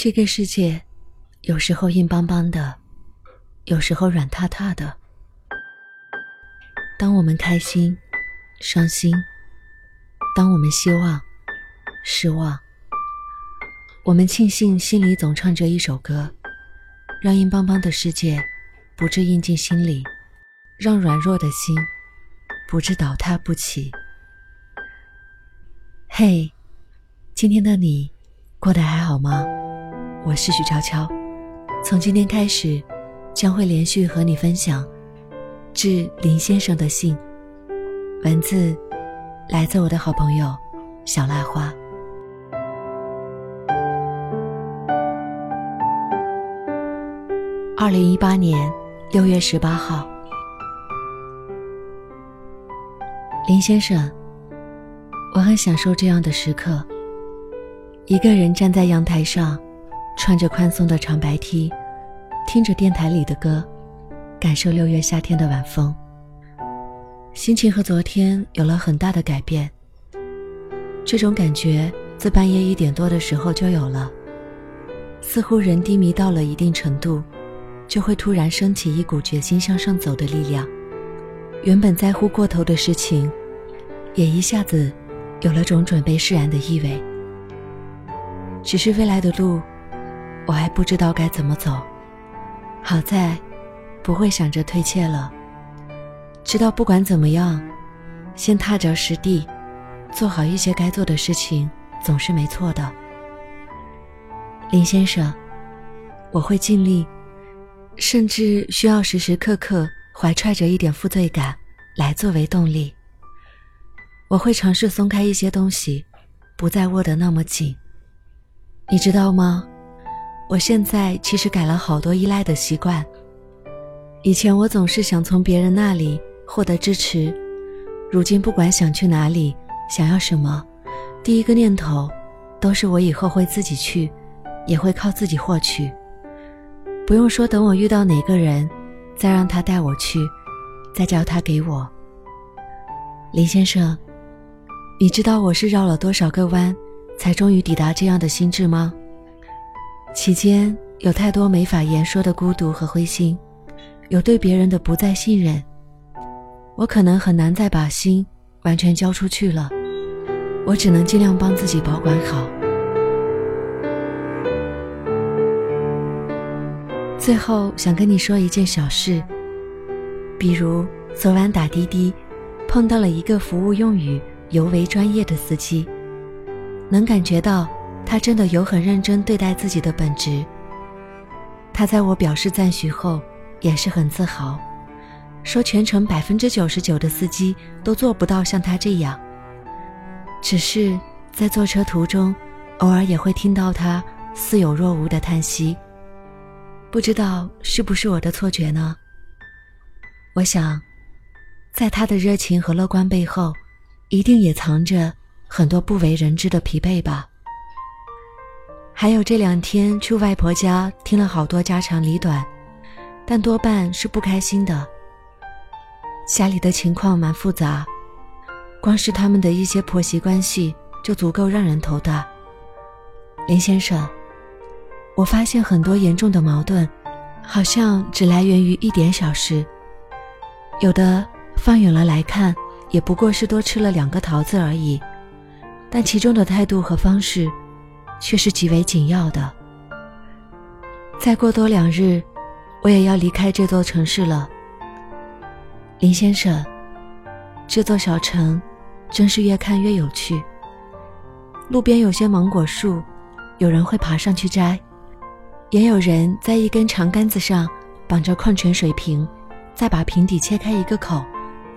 这个世界，有时候硬邦邦的，有时候软塌塌的。当我们开心、伤心；当我们希望、失望。我们庆幸心里总唱着一首歌，让硬邦邦的世界不致印进心里，让软弱的心不致倒塌不起。嘿，今天的你过得还好吗？我是许悄悄，从今天开始，将会连续和你分享致林先生的信。文字来自我的好朋友小蜡花。二零一八年六月十八号，林先生，我很享受这样的时刻，一个人站在阳台上。穿着宽松的长白 T，听着电台里的歌，感受六月夏天的晚风。心情和昨天有了很大的改变。这种感觉自半夜一点多的时候就有了，似乎人低迷到了一定程度，就会突然升起一股决心向上走的力量。原本在乎过头的事情，也一下子有了种准备释然的意味。只是未来的路。我还不知道该怎么走，好在不会想着退怯了。知道不管怎么样，先踏着实地，做好一些该做的事情，总是没错的。林先生，我会尽力，甚至需要时时刻刻怀揣着一点负罪感来作为动力。我会尝试松开一些东西，不再握得那么紧。你知道吗？我现在其实改了好多依赖的习惯。以前我总是想从别人那里获得支持，如今不管想去哪里，想要什么，第一个念头都是我以后会自己去，也会靠自己获取。不用说，等我遇到哪个人，再让他带我去，再叫他给我。林先生，你知道我是绕了多少个弯，才终于抵达这样的心智吗？期间有太多没法言说的孤独和灰心，有对别人的不再信任。我可能很难再把心完全交出去了，我只能尽量帮自己保管好。最后想跟你说一件小事，比如昨晚打滴滴，碰到了一个服务用语尤为专业的司机，能感觉到。他真的有很认真对待自己的本职。他在我表示赞许后，也是很自豪，说全程百分之九十九的司机都做不到像他这样。只是在坐车途中，偶尔也会听到他似有若无的叹息。不知道是不是我的错觉呢？我想，在他的热情和乐观背后，一定也藏着很多不为人知的疲惫吧。还有这两天去外婆家听了好多家长里短，但多半是不开心的。家里的情况蛮复杂，光是他们的一些婆媳关系就足够让人头大。林先生，我发现很多严重的矛盾，好像只来源于一点小事，有的放远了来看，也不过是多吃了两个桃子而已，但其中的态度和方式。却是极为紧要的。再过多两日，我也要离开这座城市了。林先生，这座小城真是越看越有趣。路边有些芒果树，有人会爬上去摘，也有人在一根长杆子上绑着矿泉水瓶，再把瓶底切开一个口，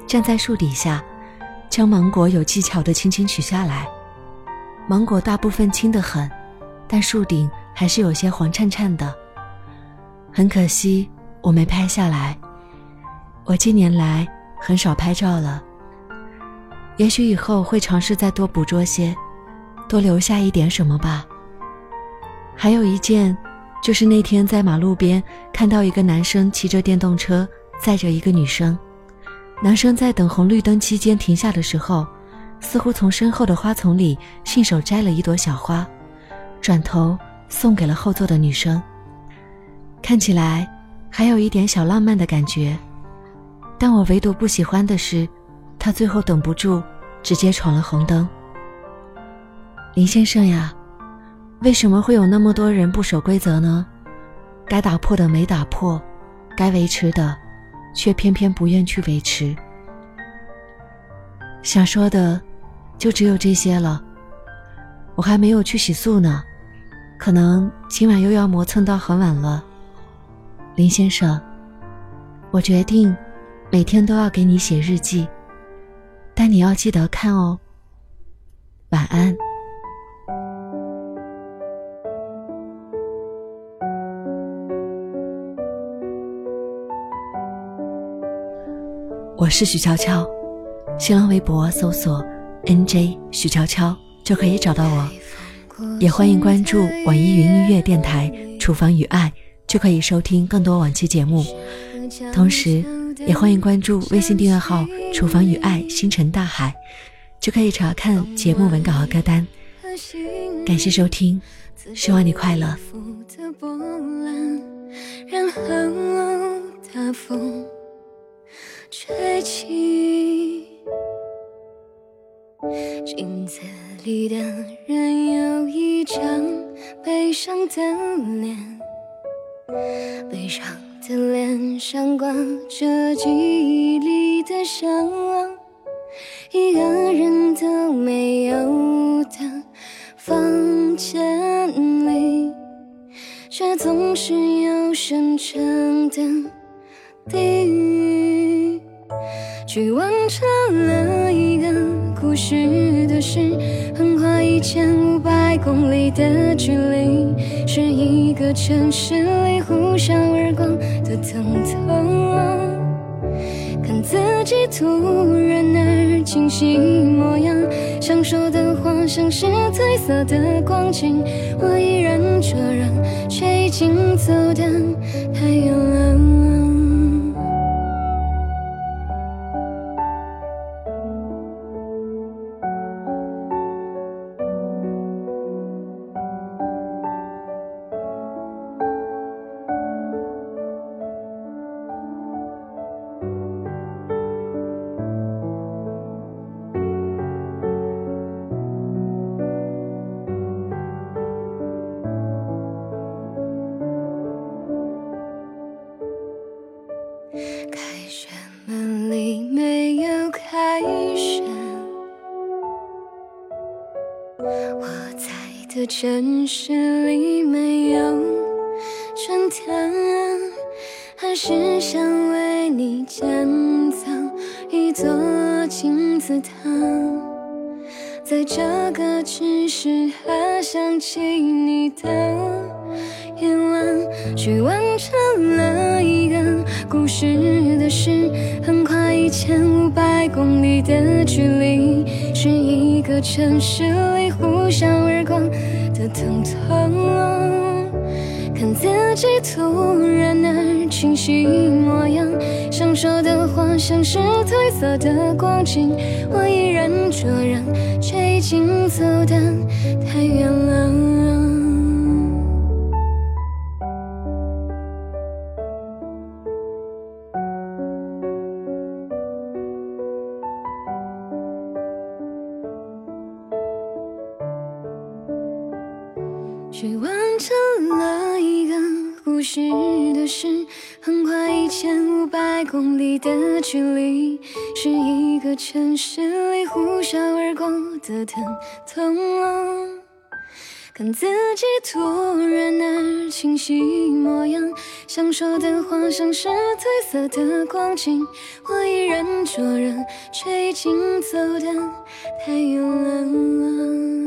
站在树底下，将芒果有技巧地轻轻取下来。芒果大部分青得很，但树顶还是有些黄灿灿的。很可惜我没拍下来。我近年来很少拍照了，也许以后会尝试再多捕捉些，多留下一点什么吧。还有一件，就是那天在马路边看到一个男生骑着电动车载着一个女生，男生在等红绿灯期间停下的时候。似乎从身后的花丛里信手摘了一朵小花，转头送给了后座的女生。看起来还有一点小浪漫的感觉，但我唯独不喜欢的是，他最后等不住，直接闯了红灯。林先生呀，为什么会有那么多人不守规则呢？该打破的没打破，该维持的，却偏偏不愿去维持。想说的，就只有这些了。我还没有去洗漱呢，可能今晚又要磨蹭到很晚了。林先生，我决定每天都要给你写日记，但你要记得看哦。晚安。我是许悄悄，新浪微博搜索 “nj 许悄悄”就可以找到我，也欢迎关注网易云音乐电台“厨房与爱”。就可以收听更多往期节目，同时也欢迎关注微信订阅号“厨房与爱星辰大海”，就可以查看节目文稿和歌单。感谢收听，希望你快乐。大风吹起，镜子里的人有一张悲伤的脸。悲伤的脸上挂着记忆里的伤，一个人都没有的房间里，却总是有深沉的地狱，去完成了一个故事的事，横跨一千五百公里的距离，是一个城市里。呼啸而过的疼痛，看自己突然而清晰模样，想说的话像是褪色的光景，我依然这样，却已经走得太远了。城市里没有春天，还是想为你建造一座金字塔，在这个只适合想起你的夜晚，去完成了一个故事的事，横跨一千五百公里的距离，是一个城市里呼啸而过。的疼痛，看自己突然而清晰模样，想说的话像是褪色的光景，我依然这样，却已经走得太远了。去完成了一个故事的事，横跨一千五百公里的距离，是一个城市里呼啸而过的疼痛。看自己突然而清晰模样，想说的话像是褪色的光景，我依然灼热，却已经走得太远了。